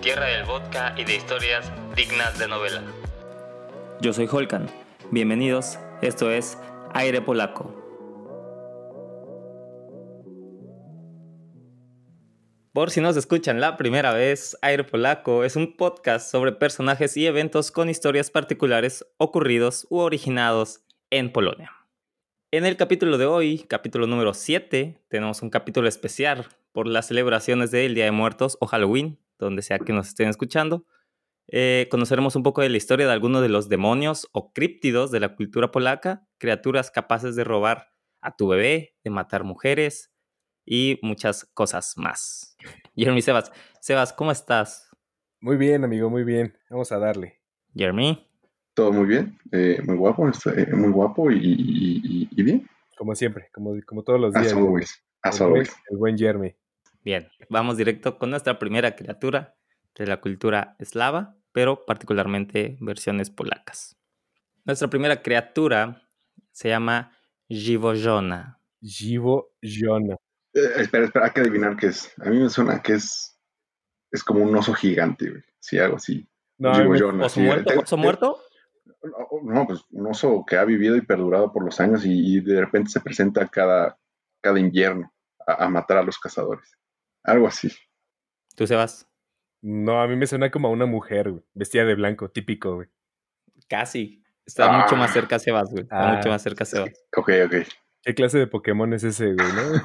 tierra del vodka y de historias dignas de novela. Yo soy Holkan. Bienvenidos, esto es Aire Polaco. Por si nos escuchan la primera vez, Aire Polaco es un podcast sobre personajes y eventos con historias particulares ocurridos u originados en Polonia. En el capítulo de hoy, capítulo número 7, tenemos un capítulo especial por las celebraciones del Día de Muertos o Halloween, donde sea que nos estén escuchando. Eh, conoceremos un poco de la historia de algunos de los demonios o críptidos de la cultura polaca, criaturas capaces de robar a tu bebé, de matar mujeres y muchas cosas más. Jeremy Sebas, Sebas, ¿cómo estás? Muy bien, amigo, muy bien. Vamos a darle. Jeremy. Todo muy bien, eh, muy guapo, eh, muy guapo y, y- y bien. Como siempre, como, como todos los As días. always, as always. El buen Jeremy. Bien, vamos directo con nuestra primera criatura de la cultura eslava, pero particularmente versiones polacas. Nuestra primera criatura se llama Dziwożona. Givo Jona. Eh, espera, espera, hay que adivinar qué es. A mí me suena que es, es como un oso gigante, güey. Sí, algo así. No, ¿Oso sí, muerto? ¿Oso muerto? No, no, pues un oso que ha vivido y perdurado por los años y, y de repente se presenta cada, cada invierno a, a matar a los cazadores. Algo así. ¿Tú, Sebas? no, a mí me suena como a una mujer, güey, vestida de blanco, típico, güey. Casi. Está mucho más Ah. cerca Sebas, güey. Está Ah, mucho más cerca Sebas. Ok, ok. ¿Qué clase de Pokémon es ese, güey, no?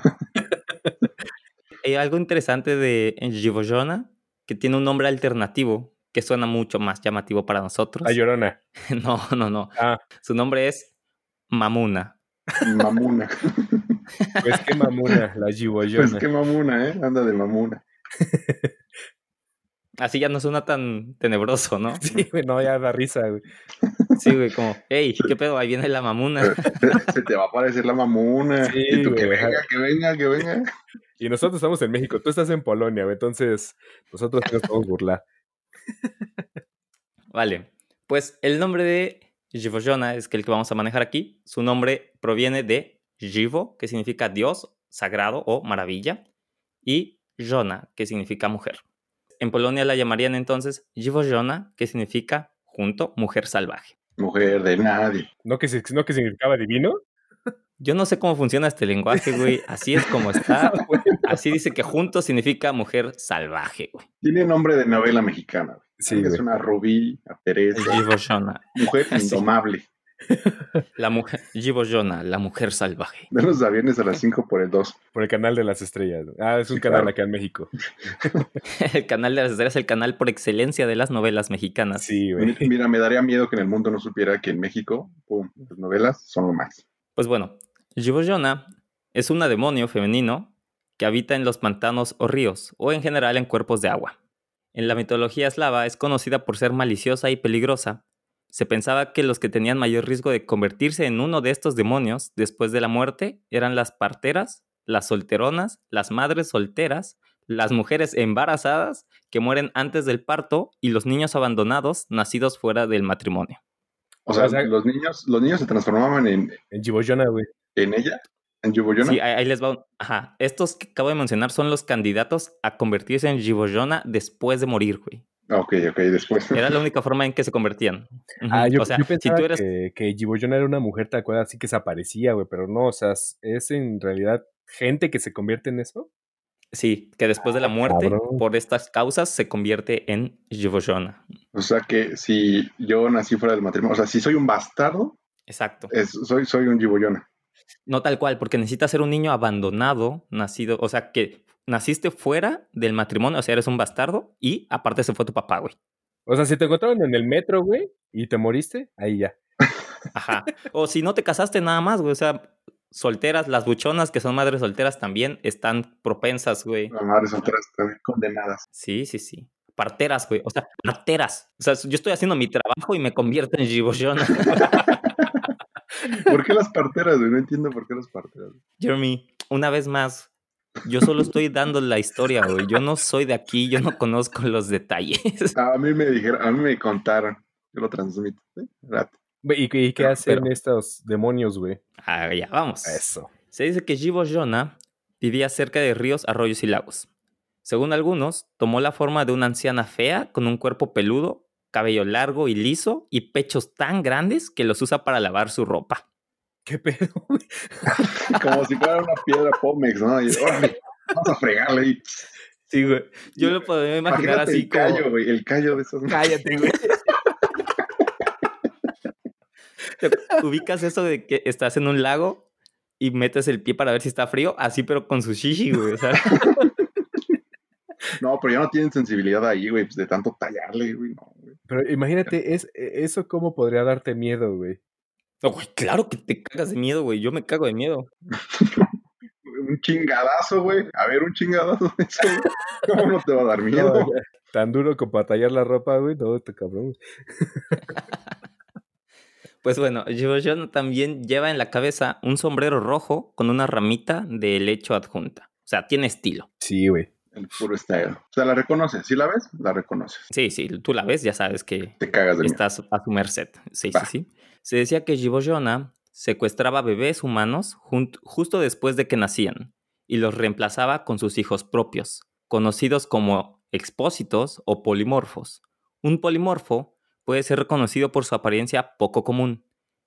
Hay algo interesante de Dziwożona que tiene un nombre alternativo que suena mucho más llamativo para nosotros. A Llorona. No, no, no. Ah, Su nombre es Mamuna. Mamuna. pues qué mamuna, la pues Jona. qué mamuna, ¿eh? Anda de mamuna. Así ya no suena tan tenebroso, ¿no? Sí, güey, no, ya da risa, güey. Sí, güey, como, hey, ¿qué pedo? Ahí viene la mamuna. Se te va a aparecer la mamuna. Sí, y tú que güey, ajá. venga, que venga, que venga. Y nosotros estamos en México, tú estás en Polonia, güey, entonces nosotros nos podemos burlar. Vale, pues el nombre de Dziwożona es que el que vamos a manejar aquí. Su nombre proviene de Dziwo, que significa Dios, sagrado o maravilla, y Jona, que significa mujer. En Polonia la llamarían entonces Dziwożona, que significa junto, mujer salvaje. Mujer de nadie. ¿No que, si- no que significaba divino? Yo no sé cómo funciona este lenguaje, güey. Así es como está. Así dice que junto significa mujer salvaje, güey. Tiene nombre de novela mexicana. güey. Sí, es güey. una Rubí, a Teresa, Dziwożona. mujer Sí. La mujer, Dziwożona, la mujer salvaje. De los aviones a las 5 por el 2. Por el canal de las estrellas. Ah, es un Sí, canal claro. acá en México. El canal de las estrellas es el canal por excelencia de las novelas mexicanas. Sí, güey. Mira, me daría miedo que en el mundo no supiera que en México, pum, las novelas son lo más. Pues bueno, Dziwożona es una demonio femenino que habita en los pantanos o ríos, o en general en cuerpos de agua. En la mitología eslava es conocida por ser maliciosa y peligrosa. Se pensaba que los que tenían mayor riesgo de convertirse en uno de estos demonios después de la muerte eran las parteras, las solteronas, las madres solteras, las mujeres embarazadas que mueren antes del parto y los niños abandonados nacidos fuera del matrimonio. O sea, O sea- los niños, los niños se transformaban en, En Giboyona, güey. en ella, en Yuboyona. Sí, ahí, ahí les va. un- Ajá. Estos que acabo de mencionar son los candidatos a convertirse en Dziwożona después de morir, güey. Ah, Ok, ok, después. Era la única forma en que se convertían. Ah, yo, o sea, yo si pensaba tú eres. que, que Giboyona era una mujer tal cual así que se aparecía, güey, pero no, o sea, es- en realidad gente que se convierte en eso. Sí, que después de la muerte, cabrón. por estas causas, se convierte en Dziwożona. O sea que si yo nací fuera del matrimonio, o sea, si soy un bastardo, Exacto. es- soy, soy un Yuboyona. No tal cual, porque necesitas ser un niño abandonado, nacido, o sea, que naciste fuera del matrimonio, o sea, eres un bastardo y aparte se fue tu papá, güey. O sea, si te encontraron en el metro, güey, y te moriste, ahí ya. Ajá. O si no te casaste nada más, güey. O sea, solteras, las buchonas que son madres solteras también están propensas, güey. Las madres solteras también condenadas. Sí, sí, sí. Parteras, güey. O sea, parteras. O sea, yo estoy haciendo mi trabajo y me convierto en Giboshona. ¿Por qué las parteras, güey? No entiendo por qué las parteras. Jeremy, una vez más, yo solo estoy dando la historia, güey. Yo no soy de aquí, yo no conozco los detalles. A mí me dijeron, a mí me contaron. Yo lo transmito. Güey, ¿Y, qué- y qué Pero- hacen pero- estos demonios, güey? Ah, ya, vamos. Eso. Se dice que Giboshona vivía cerca de ríos, arroyos y lagos. Según algunos, tomó la forma de una anciana fea con un cuerpo peludo, cabello largo y liso y pechos tan grandes que los usa para lavar su ropa. ¿Qué pedo? güey? Como si fuera una piedra Pómex, ¿no? Y, órale, vamos a fregarle ahí. Sí, güey. Yo lo podría imaginar Imagínate así el como... callo, güey, el callo de esos. Cállate, güey. ¿Te ubicas eso de que estás en un lago y metes el pie para ver si está frío? Así, pero con su shishi, güey. O sea, No, pero ya no tienen sensibilidad ahí, güey, pues de tanto tallarle, güey, no, güey. Pero imagínate, es, e, eso cómo podría darte miedo, güey. No, güey, claro que te cagas de miedo, güey. Yo me cago de miedo. Un chingadazo, güey. A ver, un chingadazo de eso, güey. ¿Cómo no te va a dar miedo? No, tan duro como para tallar la ropa, güey. No, este cabrón. Pues bueno, Giorgione también lleva en la cabeza un sombrero rojo con una ramita de helecho adjunta. O sea, tiene estilo. Sí, güey. El puro style. O sea, la reconoces. Si la ves, la reconoces. Sí, sí, tú la ves, ya sabes que Te cagas de miedo. estás a su merced. Sí, Va. sí, sí. Se decía que Giorgiona secuestraba bebés humanos justo después de que nacían y los reemplazaba con sus hijos propios, conocidos como expósitos o polimorfos. Un polimorfo puede ser reconocido por su apariencia poco común.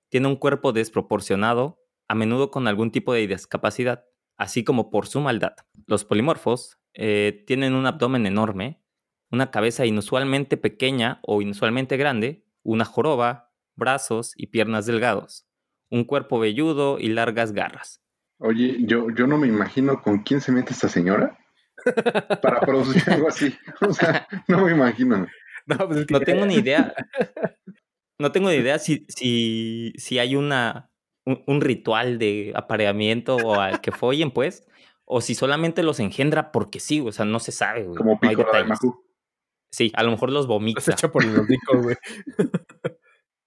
Tiene un cuerpo desproporcionado, a menudo con algún tipo de discapacidad, así como por su maldad. Los polimorfos eh, tienen un abdomen enorme, una cabeza inusualmente pequeña o inusualmente grande, una joroba, brazos y piernas delgados, un cuerpo velludo y largas garras. Oye, yo, yo no me imagino con quién se mete esta señora para producir algo así. O sea, no me imagino. No, pues es que No tengo ni idea. No tengo ni idea si, si, si hay una, un, un ritual de apareamiento o al que follen, pues, o si solamente los engendra porque sí, o sea, no se sabe, güey. Como no hay de detalles. Macu. Sí, a lo mejor los Los vomita. echa por el hocico, güey.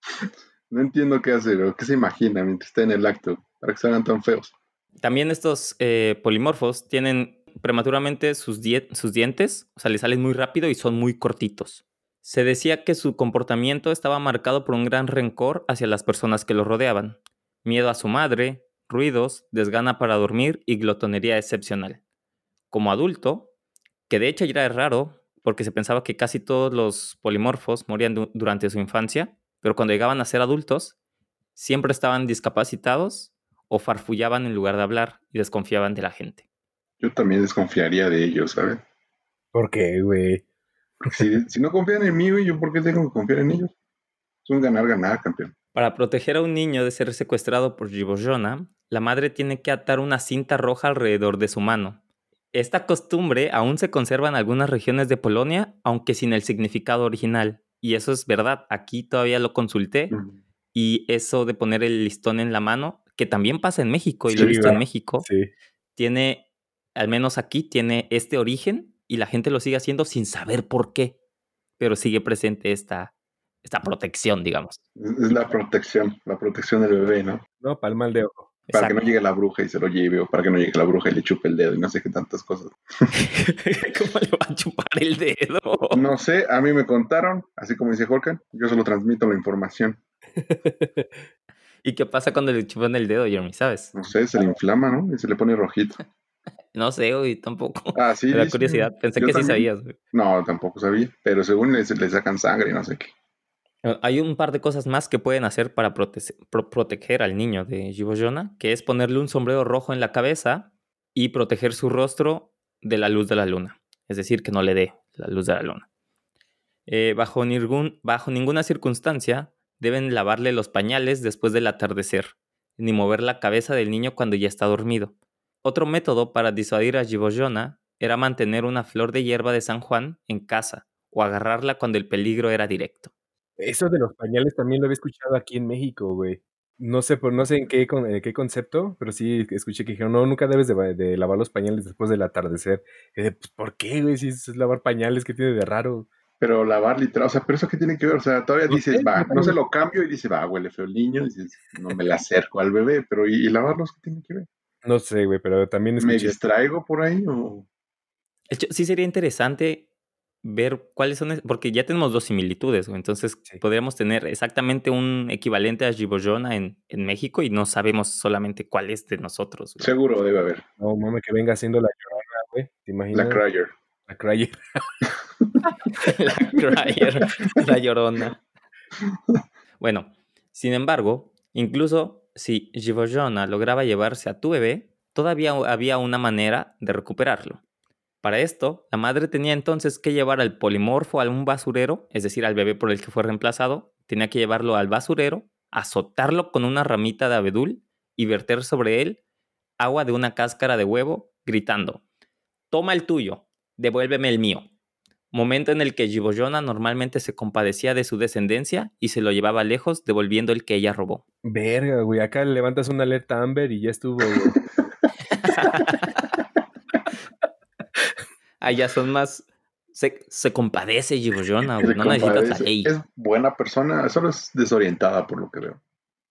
No entiendo qué hacer o qué se imagina mientras está en el acto para que salgan tan feos. También estos eh, polimorfos tienen prematuramente sus, die- sus dientes, o sea, les salen muy rápido y son muy cortitos. Se decía que su comportamiento estaba marcado por un gran rencor hacia las personas que lo rodeaban, miedo a su madre, ruidos, desgana para dormir y glotonería excepcional. Como adulto, que de hecho era raro, porque se pensaba que casi todos los polimorfos morían du- durante su infancia, pero cuando llegaban a ser adultos, siempre estaban discapacitados o farfullaban en lugar de hablar y desconfiaban de la gente. Yo también desconfiaría de ellos, ¿sabes? ¿Por qué, güey? Porque si, si no confían en mí, güey, ¿yo por qué tengo que confiar en ellos? Es un ganar-ganar, campeón. Para proteger a un niño de ser secuestrado por Givorjona, la madre tiene que atar una cinta roja alrededor de su mano. Esta costumbre aún se conserva en algunas regiones de Polonia, aunque sin el significado original. Y eso es verdad, aquí todavía lo consulté y eso de poner el listón en la mano, que también pasa en México y lo he visto ¿verdad? en México, Sí. tiene, al menos aquí, tiene este origen y la gente lo sigue haciendo sin saber por qué, pero sigue presente esta, esta protección, digamos. Es, es la protección, la protección del bebé, ¿no? No, para el mal de ojo. Para que no llegue la bruja y se lo lleve, o para que no llegue la bruja y le chupe el dedo y no sé qué tantas cosas. ¿Cómo le va a chupar el dedo? No sé, a mí me contaron, así como dice Jorkan, yo solo transmito la información. ¿Y qué pasa cuando le chupan el dedo, Jeremy? ¿Sabes? No sé, se le inflama, ¿no? Y se le pone rojito. No sé, güey, tampoco. Ah, sí. Me da curiosidad. Pensé Yo que sí sabías, güey. No, tampoco sabía, pero según le, le sacan sangre y no sé qué. Hay un par de cosas más que pueden hacer para prote- pro- proteger al niño de Givorjona, que es ponerle un sombrero rojo en la cabeza y proteger su rostro de la luz de la luna. Es decir, que no le dé la luz de la luna. Eh, bajo, ningún, bajo ninguna circunstancia deben lavarle los pañales después del atardecer, ni mover la cabeza del niño cuando ya está dormido. Otro método para disuadir a Givorjona era mantener una flor de hierba de San Juan en casa o agarrarla cuando el peligro era directo. Eso de los pañales también lo había escuchado aquí en México, güey. No sé, por, no sé en qué, con, en qué concepto, pero sí escuché que dijeron, no, nunca debes de, lavar los pañales después del atardecer. Pues, ¿por qué, güey? Si es lavar pañales, ¿qué tiene de raro? Pero lavar literal, o sea, pero eso qué tiene que ver, o sea, todavía No dices, va, no se lo cambio y dice, va, huele feo el niño, y dices, no me le acerco al bebé, pero ¿y, y lavarlos qué tiene que ver? No sé, güey, pero también ¿Me escuché. distraigo por ahí o...? Sí sería interesante ver cuáles son, porque ya tenemos dos similitudes, güey, entonces Sí. podríamos tener exactamente un equivalente a Givorjona en, en México y no sabemos solamente cuál es de nosotros. güey. Seguro debe haber, No, mames, que venga haciendo la llorona, güey. ¿Te imaginas? la Cryer. La Cryer. la Cryer, la llorona. Bueno, sin embargo, incluso si Givorgiona lograba llevarse a tu bebé, todavía había una manera de recuperarlo. Para esto, la madre tenía entonces que llevar al polimorfo a un basurero, es decir, al bebé por el que fue reemplazado, tenía que llevarlo al basurero, azotarlo con una ramita de abedul y verter sobre él agua de una cáscara de huevo, gritando, toma el tuyo, devuélveme el mío. Momento en el que Giboyona normalmente se compadecía de su descendencia y se lo llevaba lejos, devolviendo el que ella robó. Verga, güey. Acá levantas una alerta Amber y ya estuvo, güey. Allá son más. Se, se compadece güey. No necesitas la ley. Es buena persona, solo es desorientada por lo que veo.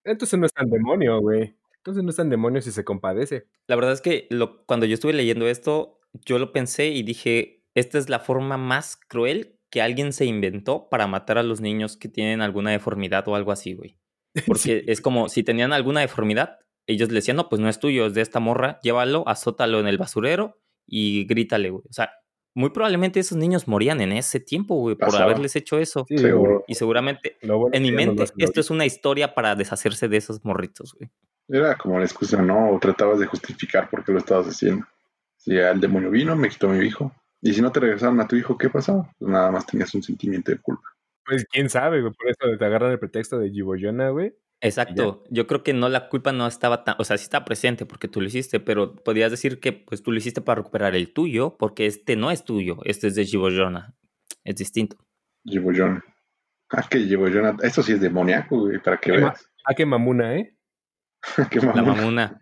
Entonces no es tan demonio, güey. Entonces no es tan demonio si se compadece. La verdad es que lo, cuando yo estuve leyendo esto, yo lo pensé y dije, esta es la forma más cruel que alguien se inventó para matar a los niños que tienen alguna deformidad o algo así, güey. Porque es como si tenían alguna deformidad, ellos le decían, no, pues no es tuyo, es de esta morra, llévalo, azótalo en el basurero y grítale, güey. O sea, muy probablemente esos niños morían en ese tiempo, güey, por haberles hecho eso. Sí, seguro. Y seguramente, en mi mente, esto es una historia para deshacerse de esos morritos, güey. Era como la excusa, ¿no? O tratabas de justificar por qué lo estabas haciendo. Si el demonio vino, me quitó mi hijo. Y si no te regresaron a tu hijo, ¿qué pasaba? Pues nada más tenías un sentimiento de culpa. Pues quién sabe, güey. Por eso te agarran el pretexto de Giboyona, güey. Exacto. Yo creo que no la culpa no estaba tan, o sea, sí está presente porque tú lo hiciste, pero podías decir que pues tú lo hiciste para recuperar el tuyo, porque este no es tuyo, este es de Giboyona. Es distinto. Giboyona. Ah, que Giboyona, eso sí es demoníaco, güey, para que veas. Ah, qué mamuna, ¿eh? qué mamuna. La mamuna.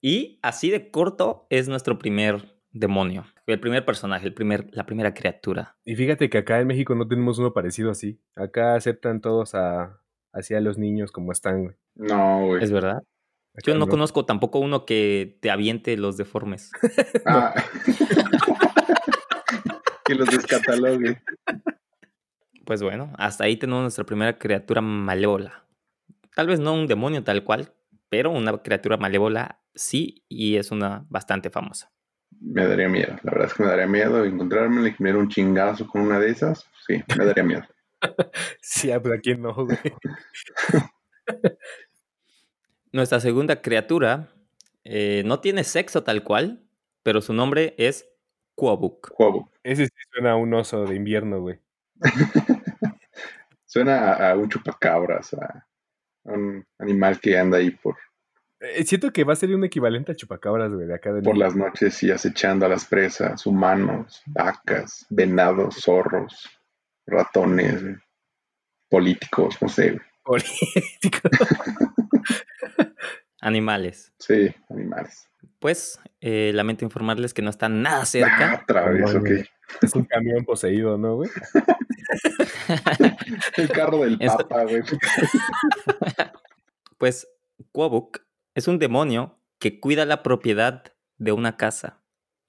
Y así de corto es nuestro primer demonio. El primer personaje, el primer, la primera criatura. Y fíjate que acá en México no tenemos uno parecido así. Acá aceptan todos a, así a los niños como están, güey. No, güey. ¿Es verdad? Acá Yo no, conozco tampoco uno que te aviente los deformes. Ah. que los descatalogue. Pues bueno, hasta ahí tenemos nuestra primera criatura malévola. Tal vez no un demonio tal cual, pero una criatura malévola sí, y es una bastante famosa. Me daría miedo, la verdad es que me daría miedo encontrarme y que me un chingazo con una de esas. Sí, me daría miedo. Sí, pues aquí no, güey. Nuestra segunda criatura eh, no tiene sexo tal cual, pero su nombre es Quabuk. Quabuk. Ese sí suena a un oso de invierno, güey. Suena a, a, un chupacabras, a un animal que anda ahí por... Eh, siento que va a ser un equivalente a chupacabras, güey, de acá de Por las noches y acechando a las presas, humanos, vacas, venados, zorros, ratones, güey, políticos, no sé. Güey. Político. Animales. Sí, animales. Pues eh, lamento informarles que no está nada cerca. Ah, otra vez, ok. Es un camión poseído, ¿no, güey? El carro del Esto- papa, güey. Pues Quabuk es un demonio que cuida la propiedad de una casa.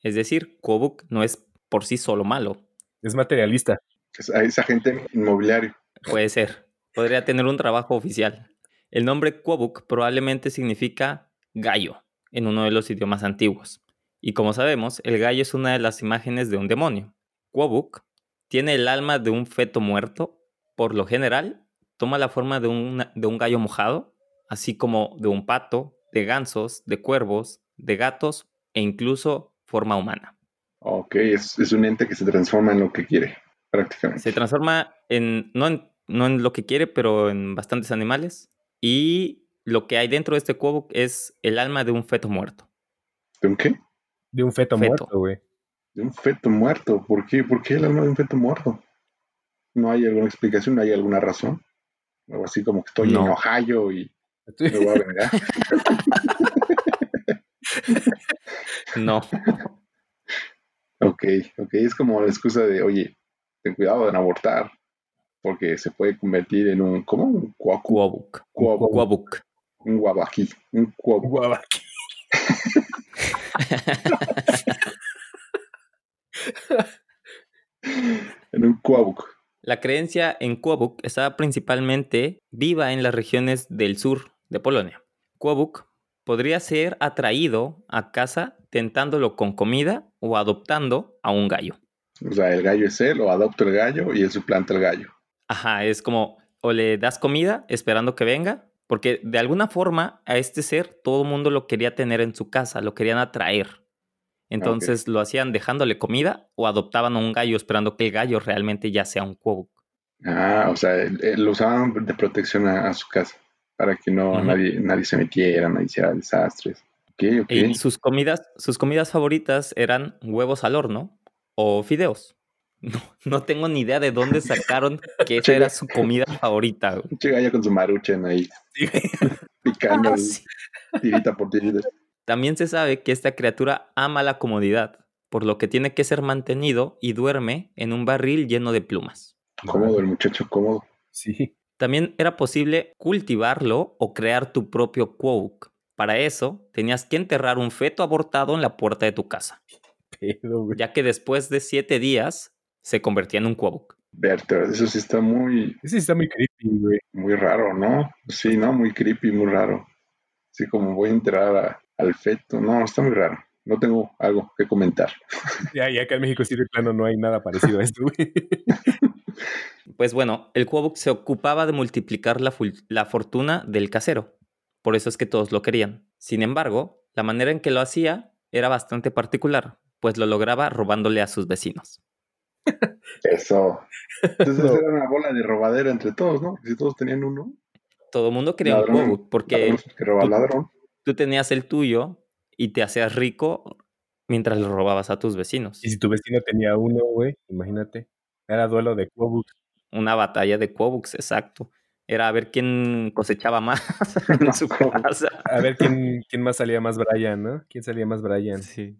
Es decir, Quabuk no es por sí solo malo. Es materialista. Es, es agente inmobiliario. Puede ser. Podría tener un trabajo oficial. El nombre Quabuk probablemente significa gallo en uno de los idiomas antiguos. Y como sabemos, el gallo es una de las imágenes de un demonio. Quabuk tiene el alma de un feto muerto. Por lo general, toma la forma de, una- de un gallo mojado, así como de un pato, de gansos, de cuervos, de gatos e incluso forma humana. Ok, es, es un ente que se transforma en lo que quiere, prácticamente. Se transforma en no, en, no en lo que quiere, pero en bastantes animales. Y lo que hay dentro de este cubo es el alma de un feto muerto. ¿De un qué? De un feto, Feto. muerto, güey. De un feto muerto. ¿Por qué? ¿Por qué el alma de un feto muerto? ¿No hay alguna explicación? ¿No hay alguna razón? Algo así como que estoy No. en Ohio y me voy a vengar. No. ok, ok. Es como la excusa de, oye, ten cuidado en abortar, porque se puede convertir en un, ¿cómo? Un cuacu, Quabuk. cuabu, Quabuk. un guabaquí, un. En un cuabuc. La creencia en Quabuk estaba principalmente viva en las regiones del sur de Polonia. Quabuk podría ser atraído a casa tentándolo con comida o adoptando a un gallo. O sea, el gallo es él, o adopta el gallo y él suplanta el gallo. Ajá, es como o le das comida esperando que venga, porque de alguna forma a este ser todo el mundo lo quería tener en su casa, lo querían atraer. Entonces lo hacían dejándole comida o adoptaban a un gallo esperando que el gallo realmente ya sea un Quobook. Ah, o sea, él lo usaban de protección a, a su casa, para que no nadie, nadie se metiera, nadie hiciera desastres. Ok, ok. Y sus comidas, sus comidas favoritas eran huevos al horno o fideos. No, no tengo ni idea de dónde sacaron que esa era su comida favorita. gallo con su maruchen ahí, picando Ah, sí. tirita por tirita. También se sabe que esta criatura ama la comodidad, por lo que tiene que ser mantenido y duerme en un barril lleno de plumas. Cómodo, el muchacho cómodo. Sí. También era posible cultivarlo o crear tu propio Quoke. Para eso, tenías que enterrar un feto abortado en la puerta de tu casa, Pedo, güey. ya que después de siete días se convertía en un Quoke. Verte, eso sí está muy, Ese sí está muy creepy, güey. muy raro, ¿no? Sí, ¿no? Muy creepy, muy raro. Sí, como voy a enterar a- al feto. No, está muy raro. No tengo algo que comentar. Ya, ya acá en México sí de plano no hay nada parecido a esto, güey. Pues bueno, el Quobook se ocupaba de multiplicar la, la fortuna del casero. Por eso es que todos lo querían. Sin embargo, la manera en que lo hacía era bastante particular, pues lo lograba robándole a sus vecinos. Eso. Entonces No. era una bola de robadera entre todos, ¿no? Si todos tenían uno. Todo el mundo quería un. Quobook porque ladrón que roba al tú- ladrón. tú tenías el tuyo y te hacías rico mientras le robabas a tus vecinos. Y si tu vecino tenía uno, güey, imagínate. Era duelo de Quobux. Una batalla de Quobooks, exacto. Era a ver quién cosechaba más en su casa. A ver quién, quién más salía más Brian, ¿no? ¿Quién salía más Brian? Sí.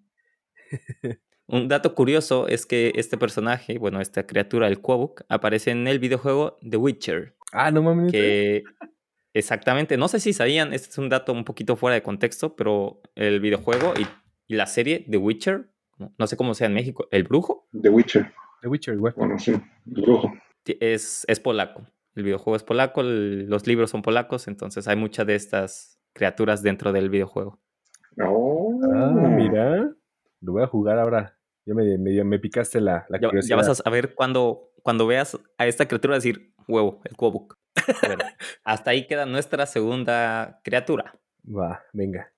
Un dato curioso es que este personaje, bueno, esta criatura, el Quobook, aparece en el videojuego The Witcher, Ah, no mames. que exactamente, no sé si sabían, este es un dato un poquito fuera de contexto, pero el videojuego y, y la serie The Witcher, no- sé cómo sea en México, El Brujo, The Witcher. The Witcher, güey. Bueno, sí. El brujo. es, es polaco. El videojuego es polaco, el- los libros son polacos, entonces hay muchas de estas criaturas dentro del videojuego. Oh, Ah, mira. Lo voy a jugar ahora. Ya me, me, me picaste la, la Ya, ya curiosidad. vas a saber cuando, cuando veas a esta criatura decir, huevo, el. Bueno, hasta ahí queda nuestra segunda criatura. Va, venga.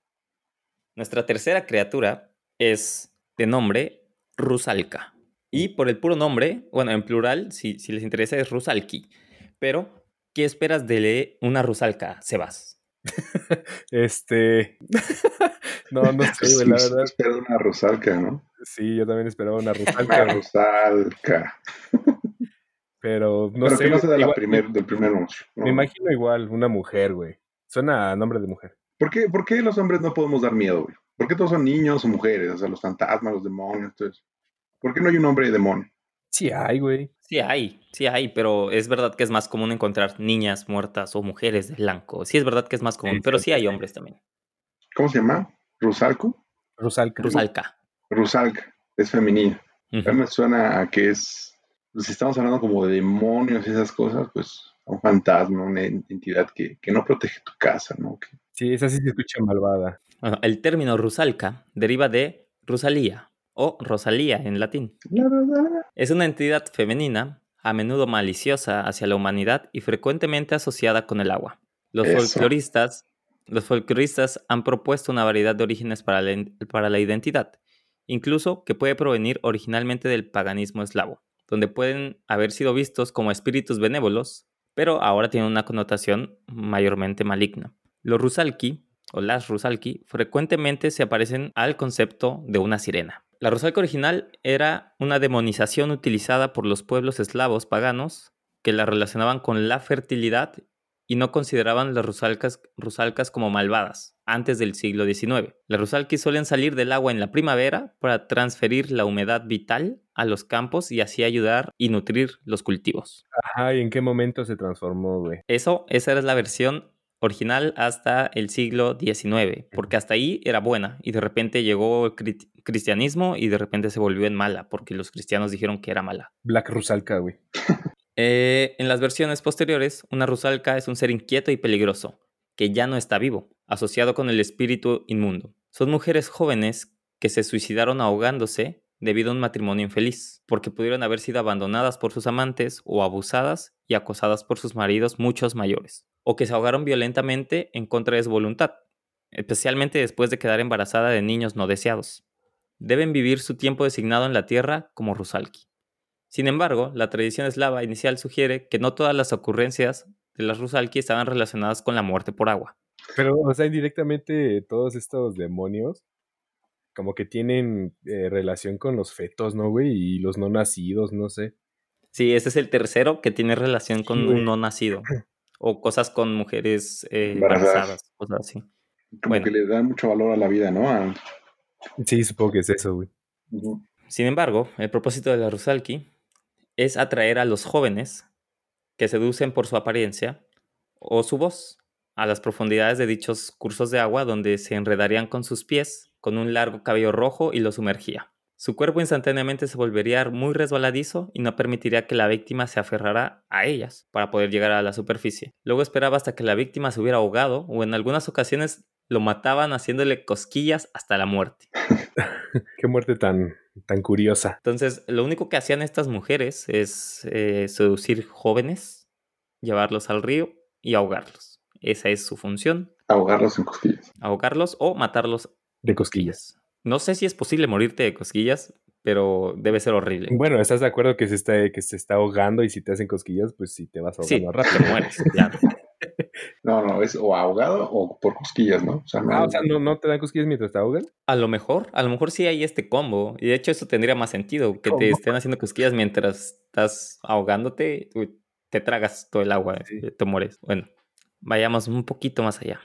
Nuestra tercera criatura es de nombre Rusalka. Y por el puro nombre, bueno, en plural, si, si les interesa, es Rusalki. Pero, ¿qué esperas de una Rusalka, Sebas? Este. no, no sé, güey, la verdad. Espero una rosalca, ¿no? Sí, yo también esperaba una Una Rusalka, güey, rosalca. pero no Pero sé. que no sea de la primer, del primer. ¿no? Me imagino igual, una mujer, güey. Suena a nombre de mujer. ¿Por qué, ¿Por qué los hombres no podemos dar miedo, güey? ¿Por qué todos son niños o mujeres? O sea, los fantasmas, los demonios, eso. ¿Por qué no hay un hombre demonio? Sí hay, güey. Sí hay, sí hay, pero es verdad que es más común encontrar niñas muertas o mujeres de blanco. Sí es verdad que es más común, Sí, pero sí, hay hombres también. ¿Cómo se llama? ¿Rusalco? Rusalka. Rusalka. Rusalca. Es femenina. Ujú. A mí me suena a que es, pues, si estamos hablando como de demonios y esas cosas, pues un fantasma, una entidad que, que no protege tu casa, ¿no? Que- Sí, esa sí se escucha malvada. Bueno, el término Rusalka deriva de Rusalía o Rosalía en latín. Es una entidad femenina, a menudo maliciosa hacia la humanidad y frecuentemente asociada con el agua. Los Eso. folcloristas, los folcloristas han propuesto una variedad de orígenes para la, para la identidad, incluso que puede provenir originalmente del paganismo eslavo, donde pueden haber sido vistos como espíritus benévolos, pero ahora tienen una connotación mayormente maligna. Los rusalki, o las rusalki, frecuentemente se aparecen al concepto de una sirena. La rusalka original era una demonización utilizada por los pueblos eslavos paganos que la relacionaban con la fertilidad y no consideraban las rusalcas, rusalcas como malvadas antes del siglo XIX. Las rusalkis suelen salir del agua en la primavera para transferir la humedad vital a los campos y así ayudar y nutrir los cultivos. Ajá, ¿y en qué momento se transformó, güey? Eso, esa era la versión original hasta el siglo XIX, porque hasta ahí era buena y de repente llegó el cristianismo y de repente se volvió en mala, porque los cristianos dijeron que era mala. Black Rusalka, güey. Eh, en las versiones posteriores, una rusalka es un ser inquieto y peligroso, que ya no está vivo, asociado con el espíritu inmundo. Son mujeres jóvenes que se suicidaron ahogándose debido a un matrimonio infeliz, porque pudieron haber sido abandonadas por sus amantes o abusadas y acosadas por sus maridos muchos mayores, o que se ahogaron violentamente en contra de su voluntad, especialmente después de quedar embarazada de niños no deseados. Deben vivir su tiempo designado en la tierra como Rusalki. Sin embargo, la tradición eslava inicial sugiere que no todas las ocurrencias de las Rusalki estaban relacionadas con la muerte por agua. Pero, o sea, indirectamente todos estos demonios como que tienen eh, relación con los fetos, ¿no, güey? Y los no nacidos, no sé. Sí, ese es el tercero que tiene relación con Sí, un no nacido. O cosas con mujeres eh, Embarazadas. embarazadas, cosas así. Como Bueno. que le da mucho valor a la vida, ¿no? A- Sí, supongo que es eso, güey. Sin embargo, el propósito de la Rusalki es atraer a los jóvenes que seducen por su apariencia o su voz a las profundidades de dichos cursos de agua donde se enredarían con sus pies con un largo cabello rojo y lo sumergía. Su cuerpo instantáneamente se volvería muy resbaladizo y no permitiría que la víctima se aferrara a ellas para poder llegar a la superficie. Luego esperaba hasta que la víctima se hubiera ahogado o en algunas ocasiones lo mataban haciéndole cosquillas hasta la muerte. Qué muerte tan, tan curiosa. Entonces, lo único que hacían estas mujeres es eh, seducir jóvenes, llevarlos al río y ahogarlos. Esa es su función, Ahogarlos en cosquillas. ahogarlos o matarlos De cosquillas. No sé si es posible morirte de cosquillas, pero debe ser horrible. Bueno, ¿estás de acuerdo que se está, que se está ahogando y si te hacen cosquillas, pues si te vas Sí, ahogando rápido? te mueres, claro. No, no, es o ahogado o por cosquillas, ¿no? O sea, no, Ah, o sea, ¿no, ¿no te dan cosquillas mientras te ahogan? A lo mejor, a lo mejor sí hay este combo. Y de hecho eso tendría más sentido, que te estén haciendo cosquillas mientras estás ahogándote, uy, te tragas todo el agua, Sí. eh, te mueres. Bueno, vayamos un poquito más allá.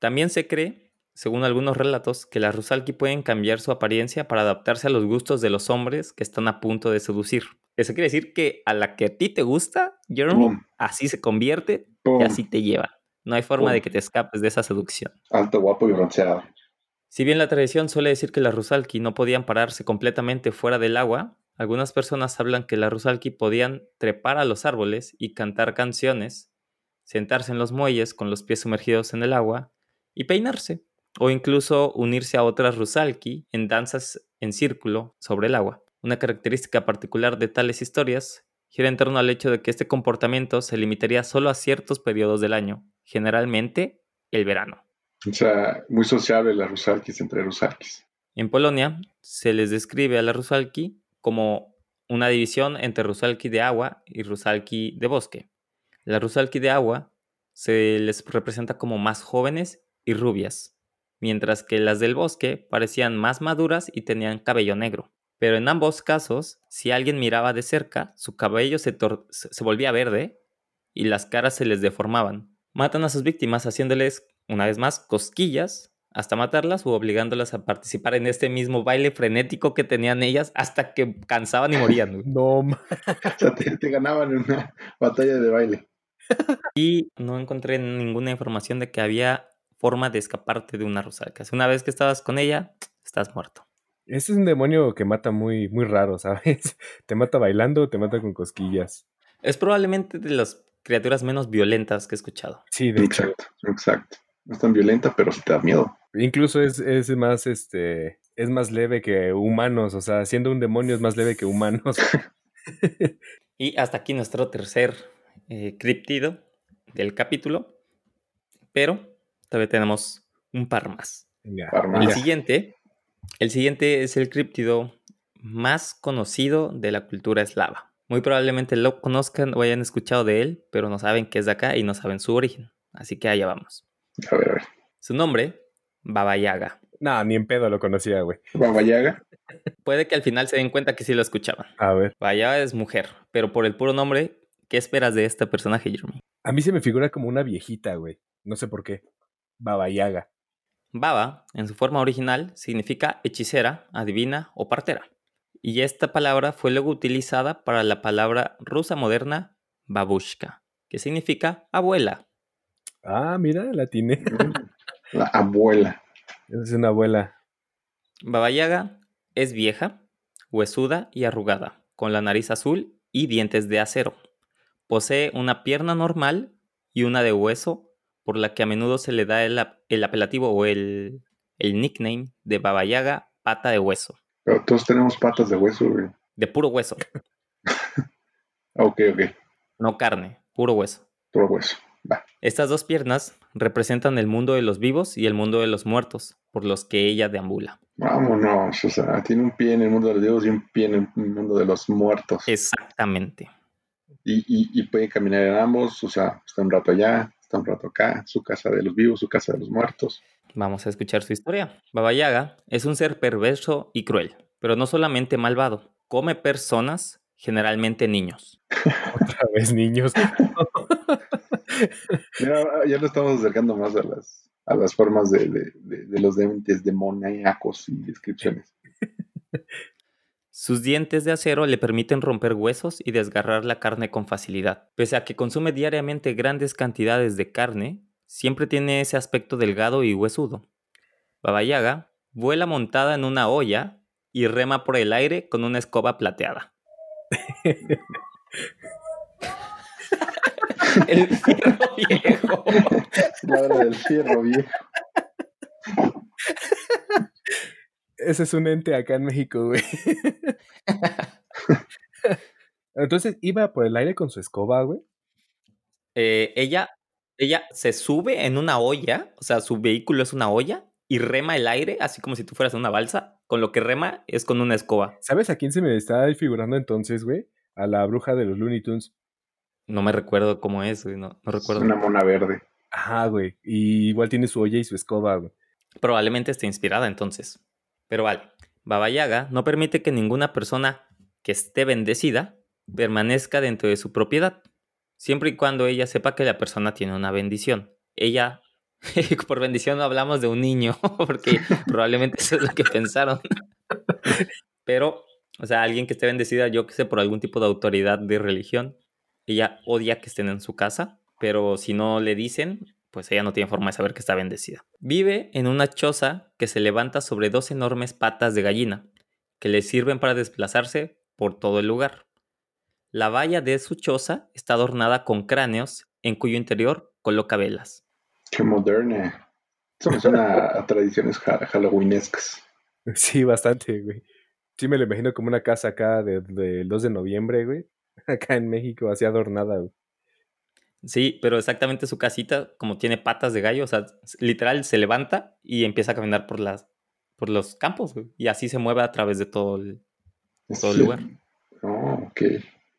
También se cree, según algunos relatos, que las Rusalki pueden cambiar su apariencia para adaptarse a los gustos de los hombres que están a punto de seducir. Eso quiere decir que a la que a ti te gusta, Jeremy, así se convierte y así te lleva. No hay forma de que te escapes de esa seducción. alto, guapo y bronceado. Si bien la tradición suele decir que las Rusalki no podían pararse completamente fuera del agua, algunas personas hablan que las Rusalki podían trepar a los árboles y cantar canciones, sentarse en los muelles con los pies sumergidos en el agua y peinarse, o incluso unirse a otras Rusalki en danzas en círculo sobre el agua. Una característica particular de tales historias gira en torno al hecho de que este comportamiento se limitaría solo a ciertos periodos del año, generalmente el verano. O sea, muy sociable las rusalkis entre rusalkis. En Polonia se les describe a la Rusalki como una división entre Rusalki de agua y Rusalki de bosque. La Rusalki de agua se les representa como más jóvenes y rubias, mientras que las del bosque parecían más maduras y tenían cabello negro. Pero en ambos casos, si alguien miraba de cerca, su cabello se, se volvía verde y las caras se les deformaban. Matan a sus víctimas haciéndoles, una vez más, cosquillas hasta matarlas o obligándolas a participar en este mismo baile frenético que tenían ellas hasta que cansaban y morían. güey. No, O sea, te, te ganaban en una batalla de baile. Y no encontré ninguna información de que había forma de escaparte de una Rusalka. Una vez que estabas con ella, estás muerto. Este es un demonio que mata muy, muy raro, ¿sabes? Te mata bailando o te mata con cosquillas. Es probablemente de las criaturas menos violentas que he escuchado. Sí, de hecho. Exacto, exacto. No es tan violenta, pero sí te da miedo. Incluso es, es más, este, es más leve que humanos. O sea, siendo un demonio es más leve que humanos. Y hasta aquí nuestro tercer eh, criptido del capítulo. Pero todavía tenemos un par más. Venga, Parma. El siguiente, el siguiente es el críptido más conocido de la cultura eslava. Muy probablemente lo conozcan o hayan escuchado de él, pero no saben que es de acá y no saben su origen. Así que allá vamos. A ver, a ver. Su nombre, Baba Yaga. No, ni en pedo lo conocía, güey. Baba Yaga. Puede que al final se den cuenta que sí lo escuchaban. A ver. Baba Yaga es mujer, pero por el puro nombre, ¿qué esperas de este personaje, Jeremy? A mí se me figura como una viejita, güey. No sé por qué. Baba Yaga. Baba, en su forma original, significa hechicera, adivina o partera. Y esta palabra fue luego utilizada para la palabra rusa moderna babushka, que significa abuela. Ah, mira, la tiene. La abuela. Es una abuela. Baba Yaga es vieja, huesuda y arrugada, con la nariz azul y dientes de acero. Posee una pierna normal y una de hueso, por la que a menudo se le da el, el apelativo o el, el nickname de Baba Yaga pata de hueso. Pero todos tenemos patas de hueso, güey. De puro hueso, Ok, ok. no carne, puro hueso. Puro hueso. Va. Estas dos piernas representan el mundo de los vivos y el mundo de los muertos, por los que ella deambula. Vámonos. O sea, tiene un pie en el mundo de los vivos y un pie en el mundo de los muertos. Exactamente. Y, y, y puede caminar en ambos. O sea, está un rato allá, está un rato acá. Su casa de los vivos, su casa de los muertos. Vamos a escuchar su historia. Baba Yaga es un ser perverso y cruel, pero no solamente malvado. Come personas, generalmente niños. Otra vez, niños. Mira, ya lo estamos acercando más a las, a las formas de, de, de, de los dentes demoníacos y descripciones. Sus dientes de acero le permiten romper huesos y desgarrar la carne con facilidad. Pese a que consume diariamente grandes cantidades de carne, siempre tiene ese aspecto delgado y huesudo. Baba Yaga vuela montada en una olla y rema por el aire con una escoba plateada. el fierro viejo. La hora del fierro, viejo. Ese es un ente acá en México, güey. Entonces iba por el aire con su escoba, güey. Eh, ella, ella se sube en una olla, o sea, su vehículo es una olla y rema el aire, así como si tú fueras en una balsa. Con lo que rema es con una escoba. ¿Sabes a quién se me está figurando entonces, güey? A la bruja de los Looney Tunes. No me recuerdo cómo es, güey, no, no Es recuerdo. una mona verde. Ajá, güey. Y igual tiene su olla y su escoba, güey. Probablemente esté inspirada entonces. Pero vale, Baba Yaga no permite que ninguna persona que esté bendecida permanezca dentro de su propiedad, siempre y cuando ella sepa que la persona tiene una bendición. Ella, por bendición no hablamos de un niño, porque probablemente eso es lo que pensaron. Pero, o sea, alguien que esté bendecida, yo que sé, por algún tipo de autoridad de religión, ella odia que estén en su casa, pero si no le dicen, pues ella no tiene forma de saber que está bendecida. Vive en una choza que se levanta sobre dos enormes patas de gallina, que le sirven para desplazarse por todo el lugar. La valla de su choza está adornada con cráneos, en cuyo interior coloca velas. Qué moderna. Eso me suena a tradiciones ha- halloweenescas. Sí, bastante, güey. Sí, me lo imagino como una casa acá de- del 2 de noviembre, güey. Acá en México, así adornada, güey. Sí, pero exactamente su casita, como tiene patas de gallo, o sea, literal se levanta y empieza a caminar por las por los campos, güey, y así se mueve a través de todo el, todo el lugar. Oh, ok.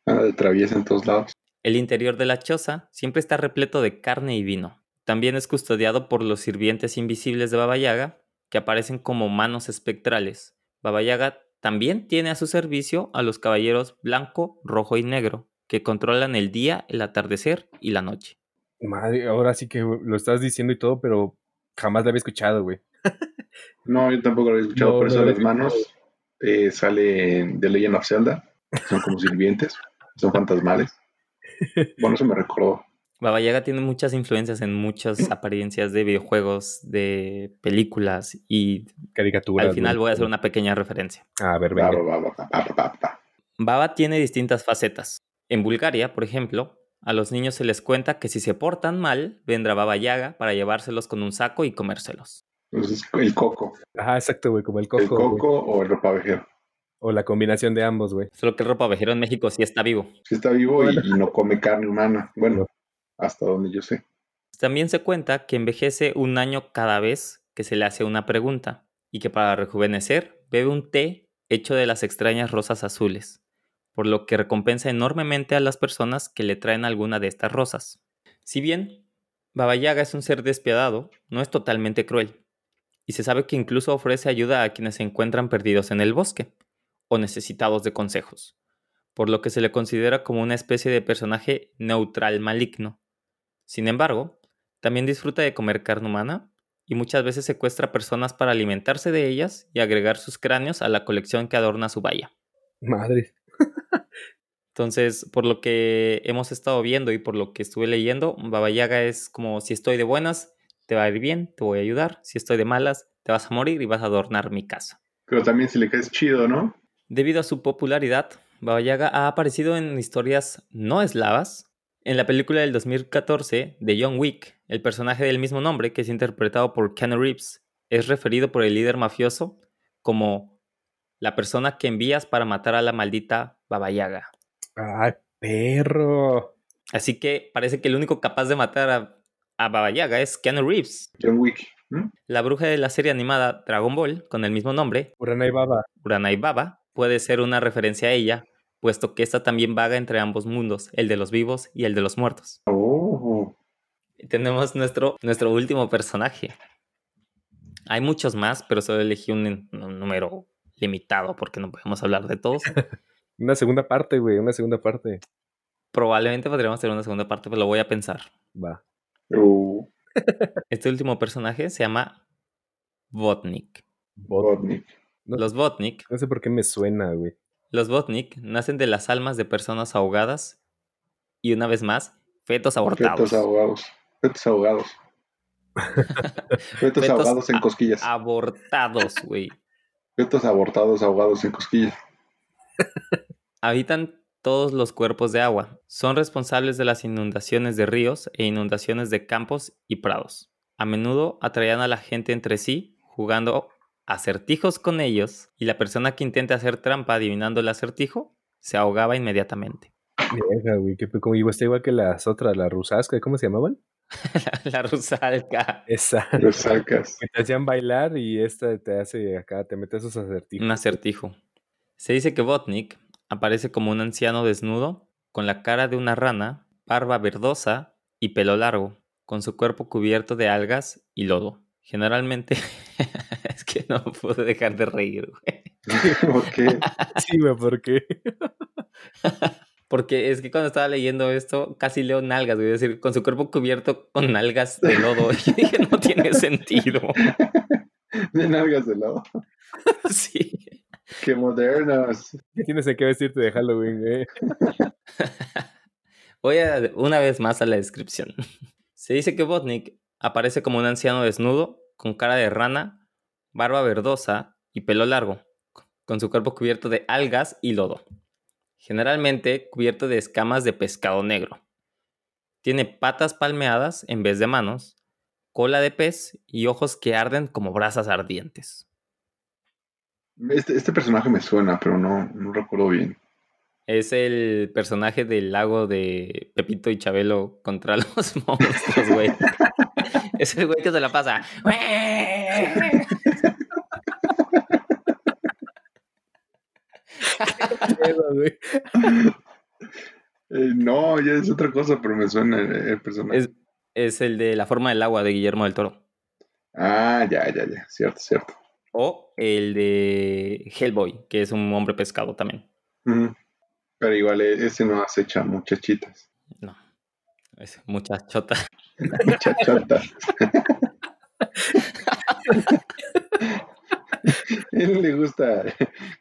Anda de traviesa en todos lados. El interior de la choza siempre está repleto de carne y vino. También es custodiado por los sirvientes invisibles de Baba Yaga, que aparecen como manos espectrales. Baba Yaga también tiene a su servicio a los caballeros blanco, rojo y negro, que controlan el día, el atardecer y la noche. Madre, ahora sí que lo estás diciendo y todo, pero jamás la había escuchado, güey. No, yo tampoco lo había escuchado. No, por no eso lo las manos eh, sale The Legend of Zelda. Son como sirvientes. Son fantasmales. Bueno, eso me recordó. Baba Yaga tiene muchas influencias en muchas apariencias de videojuegos, de películas y Caricaturas. al final voy a hacer una pequeña referencia. A ver, venga. va, va, va. Baba tiene distintas facetas. En Bulgaria, por ejemplo, a los niños se les cuenta que si se portan mal, vendrá Baba Yaga para llevárselos con un saco y comérselos. Entonces, el coco. Ajá, exacto, güey, como el coco. El güey. coco o el ropavejero. O la combinación de ambos, güey. Solo que el ropa vejero en México sí está vivo. Si está vivo y no come carne humana. Bueno, hasta donde yo sé. También se cuenta que envejece un año cada vez que se le hace una pregunta y que para rejuvenecer bebe un té hecho de las extrañas rosas azules, por lo que recompensa enormemente a las personas que le traen alguna de estas rosas. Si bien Baba Yaga es un ser despiadado, no es totalmente cruel, y se sabe que incluso ofrece ayuda a quienes se encuentran perdidos en el bosque o necesitados de consejos, por lo que se le considera como una especie de personaje neutral maligno. Sin embargo, también disfruta de comer carne humana y muchas veces secuestra personas para alimentarse de ellas y agregar sus cráneos a la colección que adorna su valla. Madre. Entonces, por lo que hemos estado viendo y por lo que estuve leyendo, Baba Yaga es como si estoy de buenas, te va a ir bien, te voy a ayudar, si estoy de malas, te vas a morir y vas a adornar mi casa. Pero también si le caes chido, ¿no? Debido a su popularidad, Baba Yaga ha aparecido en historias no eslavas. En la película del 2014 de John Wick, el personaje del mismo nombre, que es interpretado por Keanu Reeves, es referido por el líder mafioso como la persona que envías para matar a la maldita Baba Yaga. ¡Ay, perro! Así que parece que el único capaz de matar a, a Baba Yaga es Keanu Reeves. John Wick. ¿Mm? La bruja de la serie animada Dragon Ball, con el mismo nombre, Uranai Baba. Uranai Baba, puede ser una referencia a ella, puesto que esta también vaga entre ambos mundos, el de los vivos y el de los muertos. Oh. Y tenemos nuestro, nuestro último personaje. Hay muchos más, pero solo elegí un, un número limitado porque no podemos hablar de todos. Una segunda parte, güey, una segunda parte. Probablemente podríamos hacer una segunda parte, pero lo voy a pensar. Va. Uh, Este último personaje se llama Botnik. Bot- Botnik. No, Los Botnik, no sé por qué me suena, güey. los Botnik nacen de las almas de personas ahogadas y una vez más, fetos abortados. Fetos ahogados. Fetos ahogados. Fetos Fetos ahogados en cosquillas. Abortados, güey. Fetos abortados ahogados en cosquillas. Habitan todos los cuerpos de agua. Son responsables de las inundaciones de ríos e inundaciones de campos y prados. A menudo atraían a la gente entre sí, jugando acertijos con ellos, y la persona que intente hacer trampa adivinando el acertijo se ahogaba inmediatamente. Vieja, güey, que como igual está igual que las otras, la rusasca, ¿cómo se llamaban? la, la rusalca. Esa. Lo sacas. Que te hacían bailar y esta te hace acá, te mete esos acertijos. Un acertijo. Se dice que Botnik aparece como un anciano desnudo, con la cara de una rana, barba verdosa y pelo largo, con su cuerpo cubierto de algas y lodo. Generalmente, es que no puedo dejar de reír, güey. ¿Por qué? Sí, güey, ¿por qué? Porque es que cuando estaba leyendo esto, casi leo nalgas, güey. Es decir, con su cuerpo cubierto con algas de lodo. Y dije, no tiene sentido. De nalgas de lado. Sí. Qué modernos. ¿Qué tienes que vestirte de Halloween, güey? Voy a una vez más a la descripción. Se dice que Botnik aparece como un anciano desnudo, con cara de rana, barba verdosa y pelo largo, con su cuerpo cubierto de algas y lodo. Generalmente cubierto de escamas de pescado negro. Tiene patas palmeadas en vez de manos, cola de pez y ojos que arden como brasas ardientes. Este, este personaje me suena, pero no, no recuerdo bien. Es el personaje del lago de Pepito y Chabelo contra los monstruos, güey. es el güey que se la pasa. Eh, no, ya es otra cosa, pero me suena el, el personaje. Es, es el de La forma del agua de Guillermo del Toro. Ah, ya, ya, ya. Cierto, cierto. O el de Hellboy, que es un hombre pescado también. Pero igual e- ese no acecha muchachitas. No. Es muchas chotas. Muchachotas. él le gusta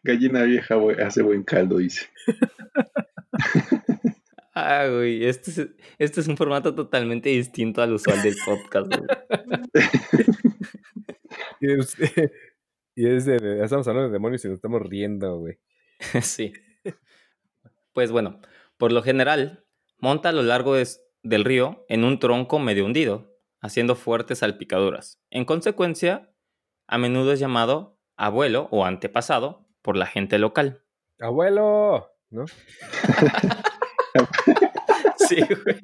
gallina vieja, hace buen caldo, dice. Ah, güey. Este es, este es un formato totalmente distinto al usual del podcast, güey. Y es, de, ya estamos hablando de demonios y nos estamos riendo, güey. Sí. Pues bueno, por lo general, monta a lo largo de- del río en un tronco medio hundido, haciendo fuertes salpicaduras. En consecuencia, a menudo es llamado abuelo o antepasado por la gente local. ¡Abuelo! ¿No? Sí, güey.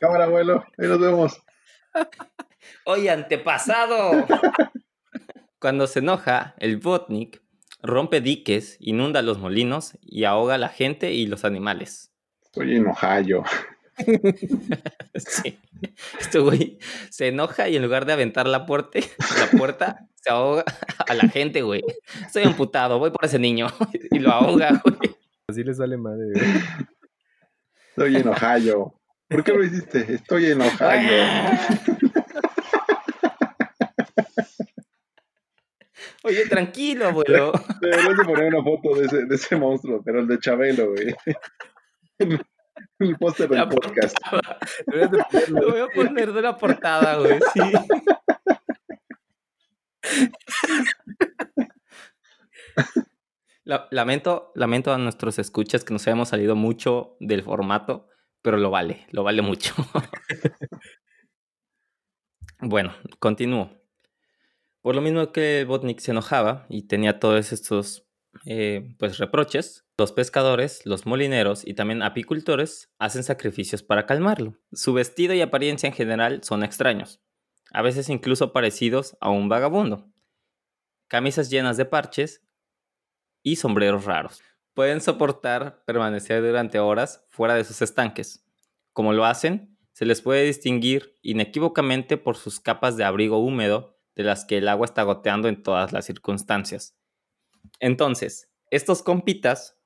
Cámara, abuelo, ahí nos vemos. Oye, antepasado. Cuando se enoja, el Botnik rompe diques, inunda los molinos y ahoga a la gente y los animales. Estoy en Ohio. Sí. Este güey se enoja y en lugar de aventar la puerta, la puerta, se ahoga a la gente, güey. Estoy amputado, voy por ese niño. Y lo ahoga, güey. Así les vale madre, güey. Estoy en Ohio. ¿Por qué lo hiciste? Estoy en Ohio. Oye, tranquilo, abuelo. Deberías de poner una foto de ese, de ese monstruo, pero el de Chabelo, güey. El póster del podcast. de. Lo voy a poner de la portada, güey. Sí. La- lamento, lamento a nuestros escuchas que nos hayamos salido mucho del formato, pero lo vale, lo vale mucho. bueno, continúo. Por lo mismo que Botnik se enojaba y tenía todos estos eh, pues reproches, los pescadores, los molineros y también apicultores hacen sacrificios para calmarlo. Su vestido y apariencia en general son extraños, a veces incluso parecidos a un vagabundo. Camisas llenas de parches y sombreros raros. Pueden soportar permanecer durante horas fuera de sus estanques. Como lo hacen, se les puede distinguir inequívocamente por sus capas de abrigo húmedo de las que el agua está goteando en todas las circunstancias. Entonces, estos compitas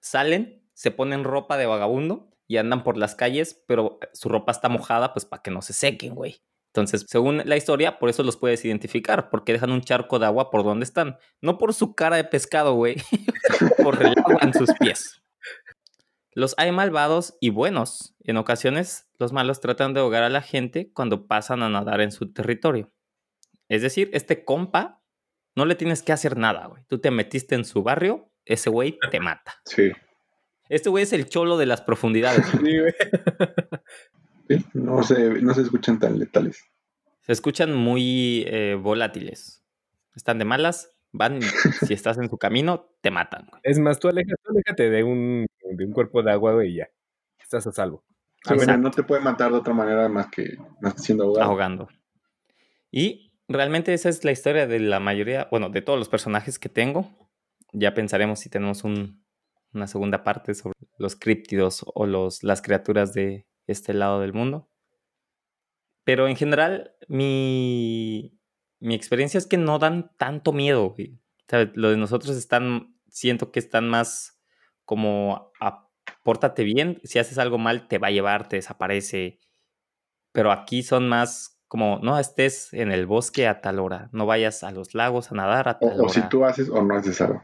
salen, se ponen ropa de vagabundo y andan por las calles, pero su ropa está mojada pues para que no se sequen, güey. Entonces, según la historia, por eso los puedes identificar, porque dejan un charco de agua por donde están. No por su cara de pescado, güey, por el agua en sus pies. Los hay malvados y buenos. En ocasiones, los malos tratan de ahogar a la gente cuando pasan a nadar en su territorio. Es decir, este compa no le tienes que hacer nada, güey. Tú te metiste en su barrio, ese güey te mata. Sí. Este güey es el cholo de las profundidades. Sí, no, se, no se escuchan tan letales. Se escuchan muy eh, volátiles. Están de malas, van, si estás en su camino, te matan. güey. Es más, tú aléjate, tú aléjate de un, de un cuerpo de agua, güey, y ya. Estás a salvo. Ah, bueno, Exacto. no te puede matar de otra manera más que, más que siendo ahogado. ahogando. Y realmente esa es la historia de la mayoría, bueno, de todos los personajes que tengo. Ya pensaremos si tenemos un- una segunda parte sobre los críptidos o los, las criaturas de este lado del mundo. Pero en general, mi, mi experiencia es que no dan tanto miedo. lo de nosotros están, siento que están más como, a- pórtate bien, si haces algo mal, te va a llevar, te desaparece. Pero aquí son más como, no estés en el bosque a tal hora, no vayas a los lagos a nadar a tal O, hora. o si tú haces o no haces algo.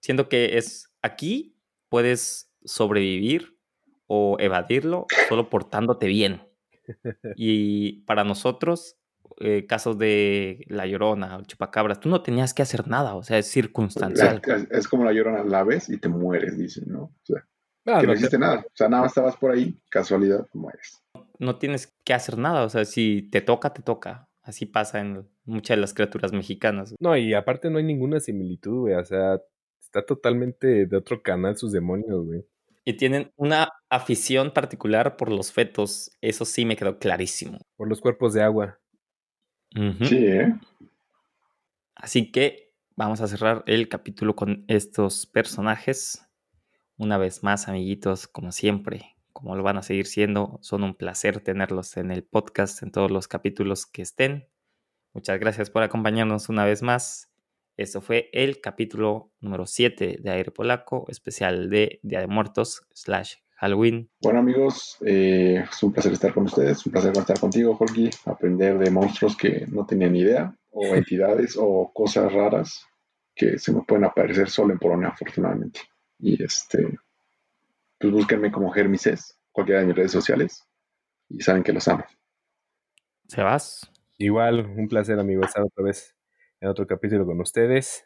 Siento que es aquí puedes sobrevivir o evadirlo solo portándote bien. Y para nosotros, eh, casos de La Llorona o Chupacabras, tú no tenías que hacer nada, o sea, es circunstancial. Es, es como la llorona, la ves y te mueres, dicen, ¿no? O sea, Ah, que no no te- hiciste nada. O sea, nada más estabas por ahí, casualidad, mueres. No tienes que hacer nada, o sea, si te toca, te toca. Así pasa en muchas de las criaturas mexicanas. No, y aparte no hay ninguna similitud, güey. O sea, está totalmente de otro canal sus demonios, güey. Y tienen una afición particular por los fetos, eso sí me quedó clarísimo. Por los cuerpos de agua. Sí, ¿eh? Así que vamos a cerrar el capítulo con estos personajes. Una vez más, amiguitos, como siempre, como lo van a seguir siendo, son un placer tenerlos en el podcast, en todos los capítulos que estén. Muchas gracias por acompañarnos una vez más. Esto fue el capítulo número 7 de Aire Polaco, especial de Día de Muertos slash Halloween. Bueno, amigos, eh, es un placer estar con ustedes. Un placer estar contigo, Jorge. Aprender de monstruos que no tenía ni idea, o entidades, o cosas raras que se me pueden aparecer solo en Polonia, afortunadamente. Y este, pues búsquenme como Germises, cualquiera de mis redes sociales, y saben que los amo. Sebas, Igual, un placer, amigo, estar otra vez en otro capítulo con ustedes.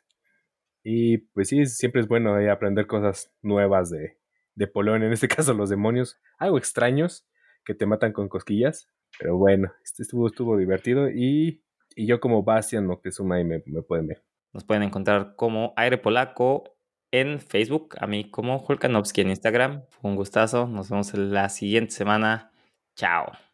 Y pues sí, siempre es bueno eh, aprender cosas nuevas de, de Polonia, en este caso los demonios, algo extraños que te matan con cosquillas. Pero bueno, este estuvo, estuvo divertido y, y yo como Bastian Moctezuma ahí me, me pueden ver. nos pueden encontrar como Aire Polaco en Facebook, a mí como Hulkanovski en Instagram. Un gustazo. Nos vemos la siguiente semana. Chao.